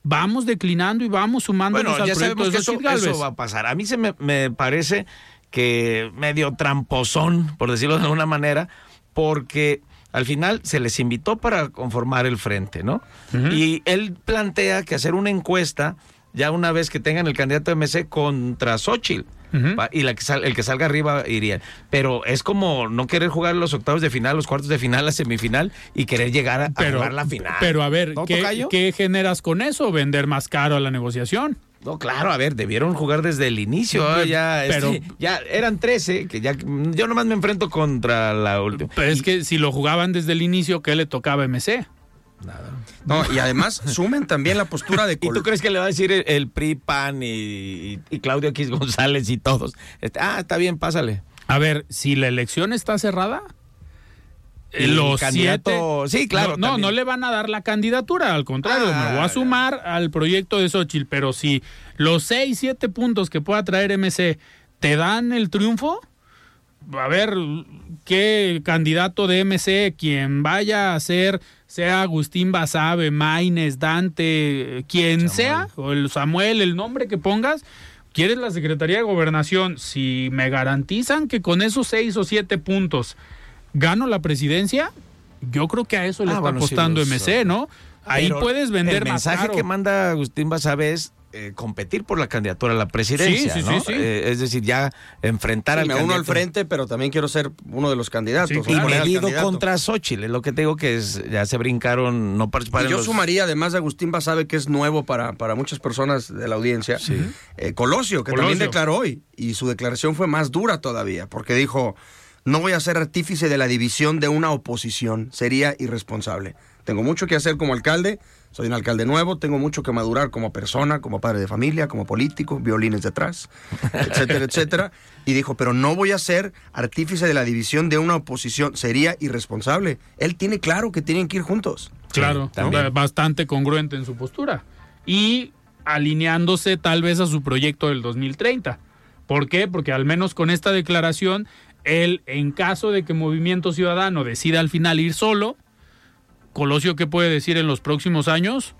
vamos declinando y vamos sumándonos Bueno, al ya sabemos de que eso, va a pasar. A mí se me, me parece que medio tramposón, por decirlo de alguna manera, porque al final se les invitó para conformar el frente, ¿no? Y él plantea que hacer una encuesta ya una vez que tengan el candidato de MC contra Xochitl. Y la que sal- el que salga arriba iría. Pero es como no querer jugar los octavos de final, los cuartos de final, la semifinal y querer llegar a, Pero, jugar la final. pero a ver, ¿No, ¿qué, generas con eso? ¿Vender más caro a la negociación? No, claro, a ver, debieron jugar desde el inicio. ah, ya, pero- este, ya eran 13, que ya yo nomás me enfrento contra la última. Pero es que si lo jugaban desde el inicio, ¿qué le tocaba a MC? No, y además sumen también la postura de ¿Y tú crees que le va a decir el, el PRI, PAN y, y- y Claudio X González y todos? Este, ah, está bien, pásale. A ver, si la elección está cerrada, los candidato- siete- sí, claro, No, no, también. no le van a dar la candidatura, al contrario, Ah, me voy a sumar al proyecto de Xochitl, pero si los seis, siete puntos que pueda traer MC te dan el triunfo, a ver qué candidato de MC, quien vaya a ser, sea Agustín Basabe, Maines, Dante, quien sea, o el Samuel, el nombre que pongas, quieres la Secretaría de Gobernación, si me garantizan que con esos seis o siete puntos gano la presidencia, yo creo que a eso le Ah, está bueno, sí, apostando los- MC, ¿no? Ahí puedes vender El más mensaje caro. que manda Agustín Basabe es eh, competir por la candidatura a la presidencia, Sí, sí, ¿no? sí, sí. Eh, es decir, ya enfrentar Sí, al me uno al frente, pero también quiero ser uno de los candidatos. Claro. Y medido candidato. contra Xochitl, lo que te digo que es, ya se brincaron, no participar Y yo los- sumaría, además de Agustín Basabe, que es nuevo para, para muchas personas de la audiencia, eh, Colosio, que también declaró hoy. Y su declaración fue más dura todavía, porque dijo, no voy a ser artífice de la división de una oposición, sería irresponsable. Tengo mucho que hacer como alcalde, soy un alcalde nuevo, tengo mucho que madurar como persona, como padre de familia, como político, violines detrás, etcétera, etcétera. Y dijo, pero no voy a ser artífice de la división de una oposición, sería irresponsable. Él tiene claro que tienen que ir juntos. Claro, bastante congruente en su postura. Y alineándose tal vez a su proyecto del 2030. ¿Por qué? Porque al menos con esta declaración, él, en caso de que Movimiento Ciudadano decida al final ir solo, Colosio, ¿qué puede decir en los próximos años?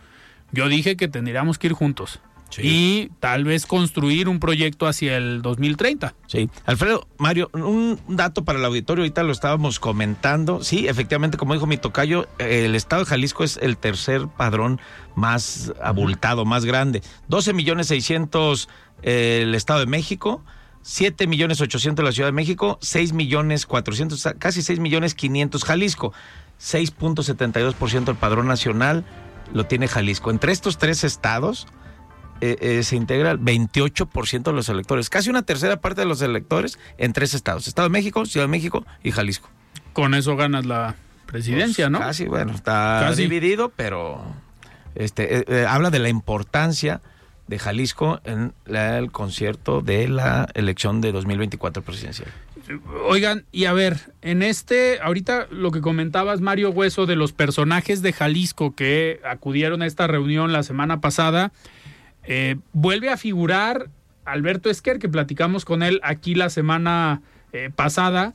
Yo dije que tendríamos que ir juntos. Y tal vez construir un proyecto hacia el 2030. Sí. Alfredo, Mario, un dato para el auditorio, ahorita lo estábamos comentando. Sí, efectivamente, como dijo mi tocayo, el estado de Jalisco es el tercer padrón más abultado, más grande. 12 millones 600 eh, el estado de México. 7 millones 800 la Ciudad de México, 6 millones 400, casi 6 millones 500 Jalisco, 6.72% del padrón nacional lo tiene Jalisco. Entre estos tres estados, eh, eh, se integra el 28% de los electores, casi una tercera parte de los electores en tres estados, Estado de México, Ciudad de México y Jalisco. Con eso ganas la presidencia, Pues, ¿no? Casi, bueno, está Casi. dividido, pero este eh, eh, habla de la importancia de Jalisco en la- el concierto de la elección de 2024 presidencial. Oigan, y a ver, en este, ahorita lo que comentabas, Mario Hueso, de los personajes de Jalisco que acudieron a esta reunión la semana pasada, eh, vuelve a figurar Alberto Esquer, que platicamos con él aquí la semana eh, pasada.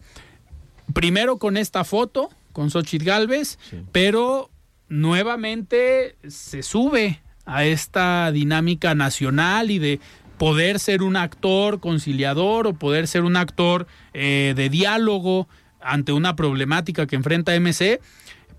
Primero con esta foto, con Xochitl Galvez, pero nuevamente se sube a esta dinámica nacional y de poder ser un actor conciliador o poder ser un actor eh, de diálogo ante una problemática que enfrenta MC,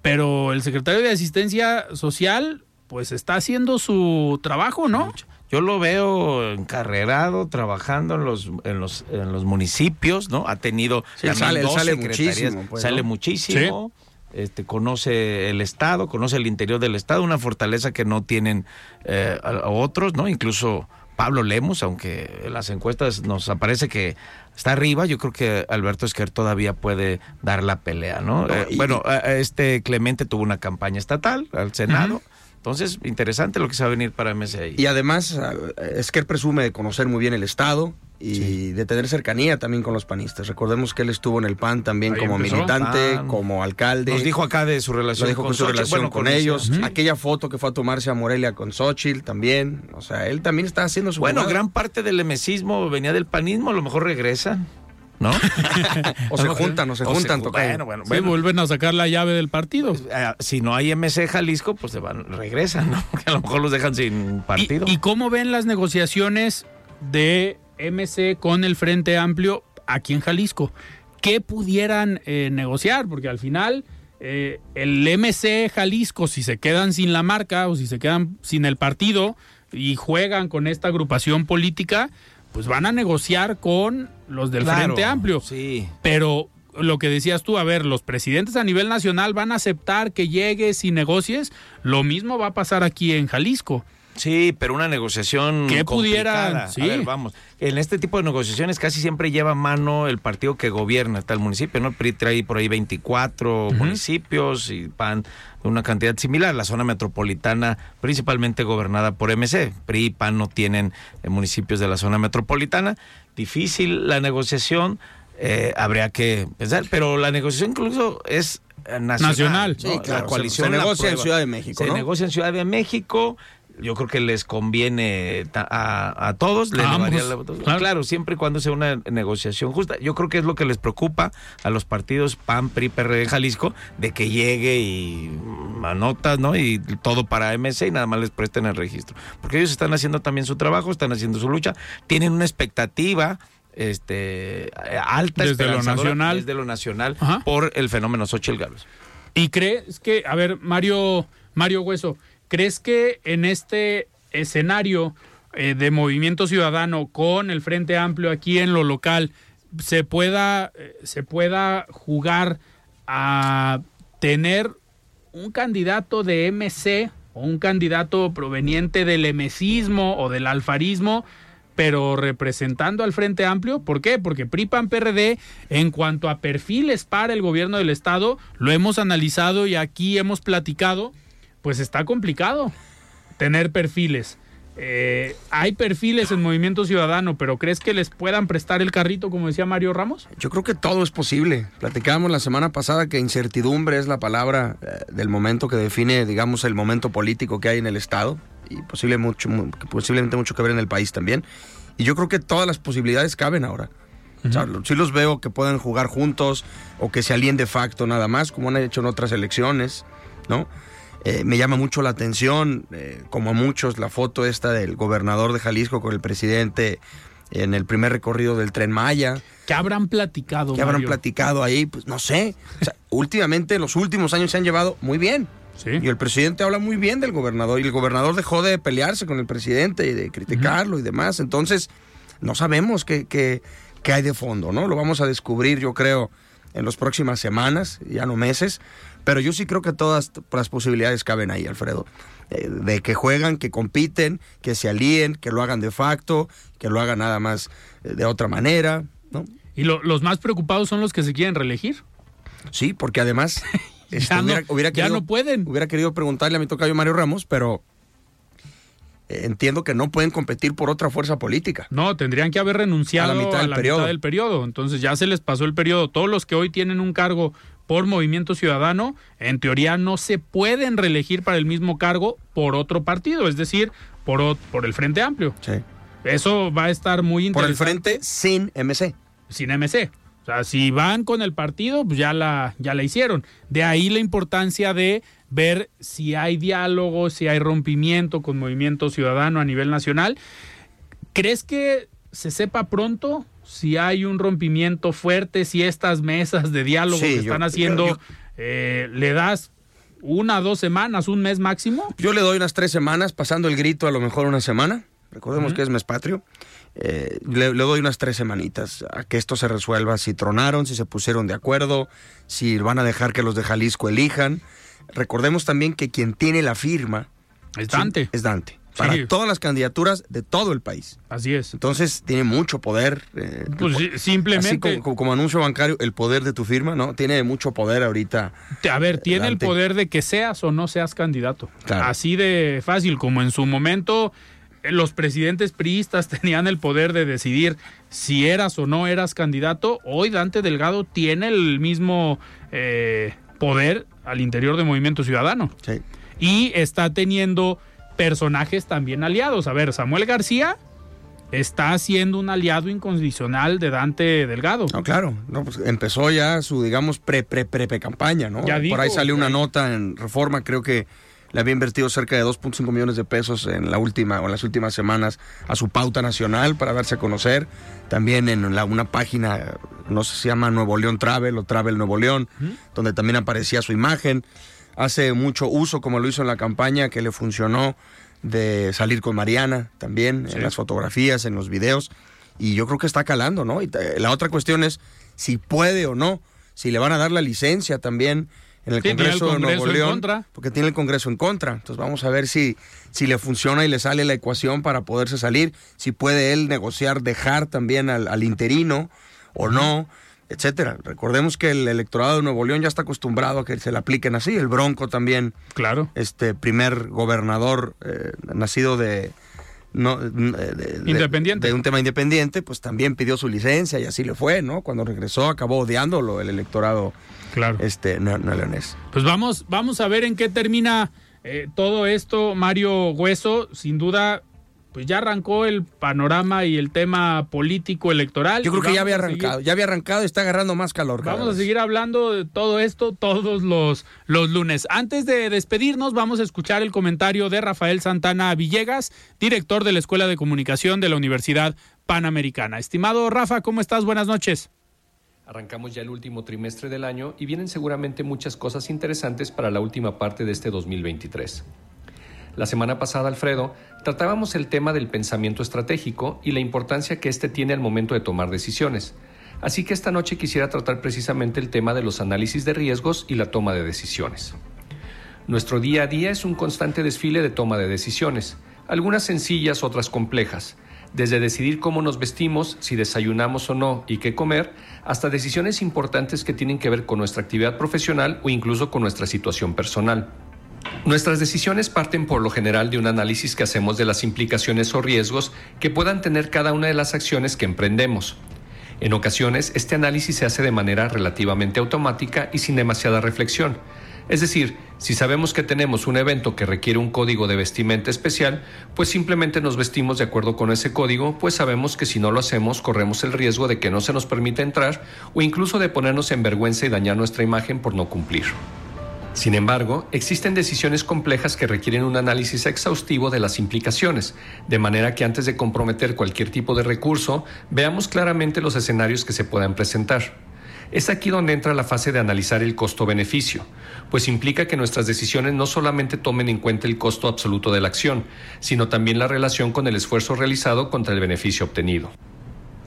pero el secretario de Asistencia Social pues está haciendo su trabajo, ¿no? Yo lo veo encarrerado, trabajando en los, en los, en los municipios, ¿no? Ha tenido Sí, sale- dos sale muchísimo, pues, sale ¿no? muchísimo. Este, conoce el Estado, conoce el interior del Estado, una fortaleza que no tienen eh, a- a otros, ¿no? Incluso Pablo Lemos, aunque en las encuestas nos aparece que está arriba, yo creo que Alberto Esquer todavía puede dar la pelea, ¿no? No, Eh, y- bueno, a este Clemente tuvo una campaña estatal al Senado. Entonces, interesante lo que se va a venir para MSI. Y además, eh, Esquer presume de conocer muy bien el Estado y de tener cercanía también con los panistas. Recordemos que él estuvo en el PAN también Ahí como empezó. militante, PAN. como alcalde. Nos dijo acá de su Lo relación dijo con, su Xochitl, relación bueno, con, ellos. Aquella foto que fue a tomarse a Morelia con Xochitl también. O sea, él también está haciendo su Bueno, jugada. gran parte del emesismo venía del panismo, a lo mejor regresan, ¿no? O se juntan, o se juntan. Bueno, bueno, Sí, bueno. vuelven a sacar la llave del partido. Eh, si no hay MC Jalisco, pues se van, regresan, ¿no? Que a lo mejor los dejan sin partido. ¿Y, y cómo ven las negociaciones de MC con el Frente Amplio aquí en Jalisco? ¿Qué pudieran eh, negociar? Porque al final eh, el MC Jalisco, si se quedan sin la marca o si se quedan sin el partido y juegan con esta agrupación política, pues van a negociar con los del Claro, Frente Amplio. Sí. Pero lo que decías tú, a ver, los presidentes a nivel nacional van a aceptar que llegues y negocies. Lo mismo va a pasar aquí en Jalisco. Sí, pero una negociación ¿Qué complicada. pudieran? Sí. A ver, vamos. En este tipo de negociaciones casi siempre lleva a mano el partido que gobierna tal municipio, ¿no? El PRI trae por ahí 24 municipios y PAN una cantidad similar. La zona metropolitana principalmente gobernada por MC. PRI y PAN no tienen eh, municipios de la zona metropolitana. Difícil la negociación, eh, habría que pensar, pero la negociación incluso es eh, nacional. Sí, claro. La coalición se, negocia en Ciudad de México. Se negocia en Ciudad de México yo creo que les conviene a, todos. claro. siempre y cuando sea una negociación justa. Yo creo que es lo que les preocupa a los partidos PAN, PRI, PRD Jalisco, de que llegue y anotas, ¿no? Y todo para MC y nada más les presten el registro. Porque ellos están haciendo también su trabajo, están haciendo su lucha, tienen una expectativa este alta desde lo nacional desde lo nacional por el fenómeno Xochitl Gálvez. ¿Y crees que, a ver, Mario, Mario Hueso, ¿Crees que en este escenario eh, de movimiento ciudadano con el Frente Amplio aquí en lo local se pueda, eh, se pueda jugar a tener un candidato de MC o un candidato proveniente del emesismo o del alfarismo, pero representando al Frente Amplio. ¿Por qué? Porque PRIPAN PRD, en cuanto a perfiles para el gobierno del Estado, lo hemos analizado y aquí hemos platicado pues está complicado tener perfiles. Eh, hay perfiles en Movimiento Ciudadano, pero ¿crees que les puedan prestar el carrito, como decía Mario Ramos? Yo creo que todo es posible. Platicábamos la semana pasada que incertidumbre es la palabra eh, del momento que define, digamos, el momento político que hay en el Estado y posible mucho, posiblemente mucho que ver en el país también. Y yo creo que todas las posibilidades caben ahora. Si los veo que puedan jugar juntos o que se alíen de facto nada más, como han hecho en otras elecciones, ¿no? Eh, me llama mucho la atención, eh, como a muchos, la foto esta del gobernador de Jalisco con el presidente en el primer recorrido del tren Maya. ¿Qué habrán platicado? ¿Qué habrán platicado ahí? Pues no sé. últimamente, en los últimos años se han llevado muy bien. Y el presidente habla muy bien del gobernador. Y el gobernador dejó de pelearse con el presidente y de criticarlo y demás. Entonces, no sabemos qué, qué, qué hay de fondo, ¿no? Lo vamos a descubrir, yo creo, en las próximas semanas, ya no meses. Pero yo sí creo que todas las posibilidades caben ahí, Alfredo. Eh, de que juegan, que compiten, que se alíen, que lo hagan de facto, que lo hagan nada más eh, de otra manera, ¿no? ¿Y los más preocupados son los que se quieren reelegir? Sí, porque además este, ya, no, pueden. Hubiera querido preguntarle a mi tocayo Mario Ramos, pero eh, entiendo que no pueden competir por otra fuerza política. No, tendrían que haber renunciado a la mitad del, periodo. Mitad del periodo. Entonces ya se les pasó el periodo. Todos los que hoy tienen un cargo por Movimiento Ciudadano, en teoría no se pueden reelegir para el mismo cargo por otro partido, es decir, por, por el Frente Amplio. Sí. Eso va a estar muy interesante. Por el Frente sin MC. Sin MC. O sea, si van con el partido, pues ya la, ya la hicieron. De ahí la importancia de ver si hay diálogo, si hay rompimiento con Movimiento Ciudadano a nivel nacional. ¿Crees que se sepa pronto si hay un rompimiento fuerte, si estas mesas de diálogo que están haciendo, eh, le das una, dos semanas, un mes máximo? Yo le doy unas tres semanas, pasando el grito a lo mejor una semana. Recordemos que es mes patrio. Eh, le, doy unas tres semanitas a que esto se resuelva, si tronaron, si se pusieron de acuerdo, si van a dejar que los de Jalisco elijan. Recordemos también que quien tiene la firma es Dante. es Dante para todas las candidaturas de todo el país. Así es. Entonces tiene mucho poder. Eh, pues simplemente. Así como, anuncio bancario, el poder de tu firma, ¿no? Tiene mucho poder ahorita. A ver, tiene el poder de que seas o no seas candidato. Así de fácil, como en su momento eh, los presidentes priistas tenían el poder de decidir si eras o no eras candidato. Hoy Dante Delgado tiene el mismo eh, poder al interior de Movimiento Ciudadano. Sí. Y está teniendo personajes también aliados. A ver, Samuel García está siendo un aliado incondicional de Dante Delgado. No, claro, no, pues empezó ya su, digamos, pre, pre, pre, campaña, ¿no? Por ahí salió una nota en Reforma, creo que le había invertido cerca de 2.5 millones de pesos en la última o en las últimas semanas a su pauta nacional para darse a conocer. También en la, una página, no sé si se llama Nuevo León Travel o Travel Nuevo León, donde también aparecía su imagen hace mucho uso, como lo hizo en la campaña, que le funcionó de salir con Mariana también, en las fotografías, en los videos. Y yo creo que está calando, ¿no? Y la otra cuestión es si puede o no, si le van a dar la licencia también en el Congreso, de Nuevo León, porque tiene el Congreso en contra. Entonces vamos a ver si, si le funciona y le sale la ecuación para poderse salir, si puede él negociar, dejar también al, al interino o no etcétera. Recordemos que el electorado de Nuevo León ya está acostumbrado a que se le apliquen así. El Bronco también. Claro. Este primer gobernador eh, nacido de, no, independiente. De, un tema independiente, pues también pidió su licencia y así le fue, ¿no? Cuando regresó acabó odiándolo el electorado claro. este, no, Pues vamos, vamos a ver en qué termina eh, todo esto, Mario Hueso. Sin duda, pues ya arrancó el panorama y el tema político electoral. Yo creo que ya había arrancado, ya había arrancado y está agarrando más calor. Vamos a seguir hablando de todo esto todos los, los lunes. Antes de despedirnos, vamos a escuchar el comentario de Rafael Santana Villegas, director de la Escuela de Comunicación de la Universidad Panamericana. Estimado Rafa, ¿cómo estás? Buenas noches. Arrancamos ya el último trimestre del año y vienen seguramente muchas cosas interesantes para la última parte de este 2023. La semana pasada, Alfredo, tratábamos el tema del pensamiento estratégico y la importancia que éste tiene al momento de tomar decisiones. Así que esta noche quisiera tratar precisamente el tema de los análisis de riesgos y la toma de decisiones. Nuestro día a día es un constante desfile de toma de decisiones, algunas sencillas, otras complejas, desde decidir cómo nos vestimos, si desayunamos o no y qué comer, hasta decisiones importantes que tienen que ver con nuestra actividad profesional o incluso con nuestra situación personal. Nuestras decisiones parten por lo general de un análisis que hacemos de las implicaciones o riesgos que puedan tener cada una de las acciones que emprendemos. En ocasiones, este análisis se hace de manera relativamente automática y sin demasiada reflexión. Es decir, si sabemos que tenemos un evento que requiere un código de vestimenta especial, pues simplemente nos vestimos de acuerdo con ese código, pues sabemos que si no lo hacemos corremos el riesgo de que no se nos permita entrar o incluso de ponernos en vergüenza y dañar nuestra imagen por no cumplir. Sin embargo, existen decisiones complejas que requieren un análisis exhaustivo de las implicaciones, de manera que antes de comprometer cualquier tipo de recurso, veamos claramente los escenarios que se puedan presentar. Es aquí donde entra la fase de analizar el costo-beneficio, pues implica que nuestras decisiones no solamente tomen en cuenta el costo absoluto de la acción, sino también la relación con el esfuerzo realizado contra el beneficio obtenido.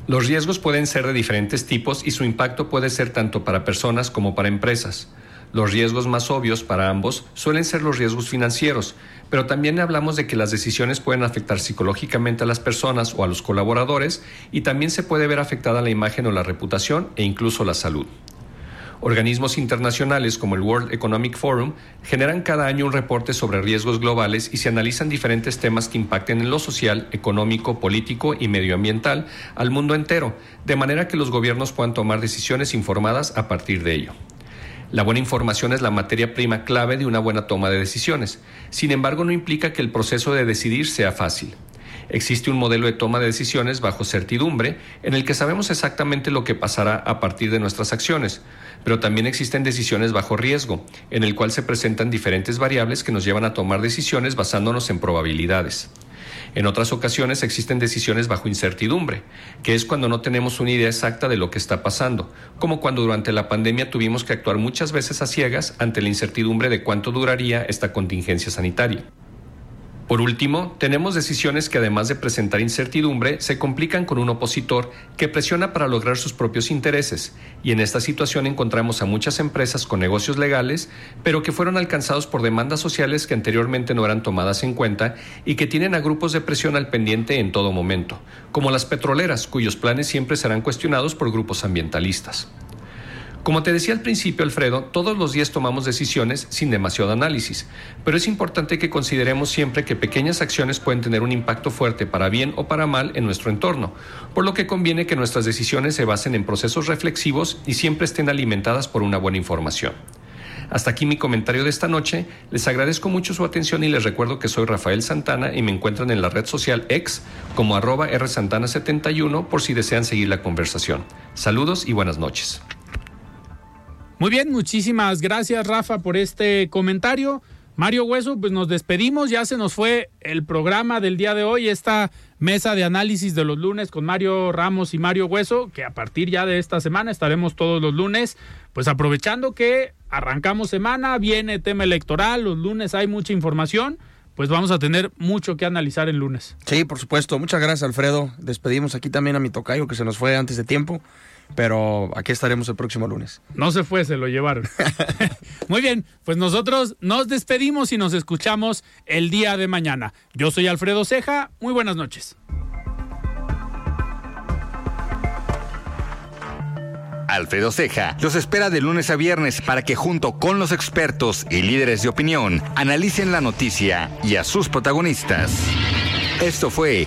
Los riesgos pueden ser de diferentes tipos y su impacto puede ser tanto para personas como para empresas. Los riesgos más obvios para ambos suelen ser los riesgos financieros, pero también hablamos de que las decisiones pueden afectar psicológicamente a las personas o a los colaboradores y también se puede ver afectada la imagen o la reputación e incluso la salud. Organismos internacionales como el World Economic Forum generan cada año un reporte sobre riesgos globales y se analizan diferentes temas que impacten en lo social, económico, político y medioambiental al mundo entero, de manera que los gobiernos puedan tomar decisiones informadas a partir de ello. La buena información es la materia prima clave de una buena toma de decisiones. Sin embargo, no implica que el proceso de decidir sea fácil. Existe un modelo de toma de decisiones bajo certidumbre en el que sabemos exactamente lo que pasará a partir de nuestras acciones, pero también existen decisiones bajo riesgo, en el cual se presentan diferentes variables que nos llevan a tomar decisiones basándonos en probabilidades. En otras ocasiones existen decisiones bajo incertidumbre, que es cuando no tenemos una idea exacta de lo que está pasando, como cuando durante la pandemia tuvimos que actuar muchas veces a ciegas ante la incertidumbre de cuánto duraría esta contingencia sanitaria. Por último, tenemos decisiones que además de presentar incertidumbre, se complican con un opositor que presiona para lograr sus propios intereses, y en esta situación encontramos a muchas empresas con negocios legales, pero que fueron alcanzados por demandas sociales que anteriormente no eran tomadas en cuenta y que tienen a grupos de presión al pendiente en todo momento, como las petroleras, cuyos planes siempre serán cuestionados por grupos ambientalistas. Como te decía al principio, Alfredo, todos los días tomamos decisiones sin demasiado análisis, pero es importante que consideremos siempre que pequeñas acciones pueden tener un impacto fuerte para bien o para mal en nuestro entorno, por lo que conviene que nuestras decisiones se basen en procesos reflexivos y siempre estén alimentadas por una buena información. Hasta aquí mi comentario de esta noche. Les agradezco mucho su atención y les recuerdo que soy Rafael Santana y me encuentran en la red social X como arroba rsantana71 por si desean seguir la conversación. Saludos y buenas noches. Muy bien, muchísimas gracias Rafa por este comentario. Mario Hueso, pues nos despedimos, ya se nos fue el programa del día de hoy, esta mesa de análisis de los lunes con Mario Ramos y Mario Hueso, que a partir ya de esta semana estaremos todos los lunes, pues aprovechando que arrancamos semana, viene tema electoral, los lunes hay mucha información, pues vamos a tener mucho que analizar el lunes. Sí, por supuesto, muchas gracias Alfredo, despedimos aquí también a mi tocayo que se nos fue antes de tiempo pero aquí estaremos el próximo lunes. No se fue, se lo llevaron. Muy bien, pues nosotros nos despedimos y nos escuchamos el día de mañana. Yo soy Alfredo Ceja, muy buenas noches. Alfredo Ceja los espera de lunes a viernes para que junto con los expertos y líderes de opinión analicen la noticia y a sus protagonistas. Esto fue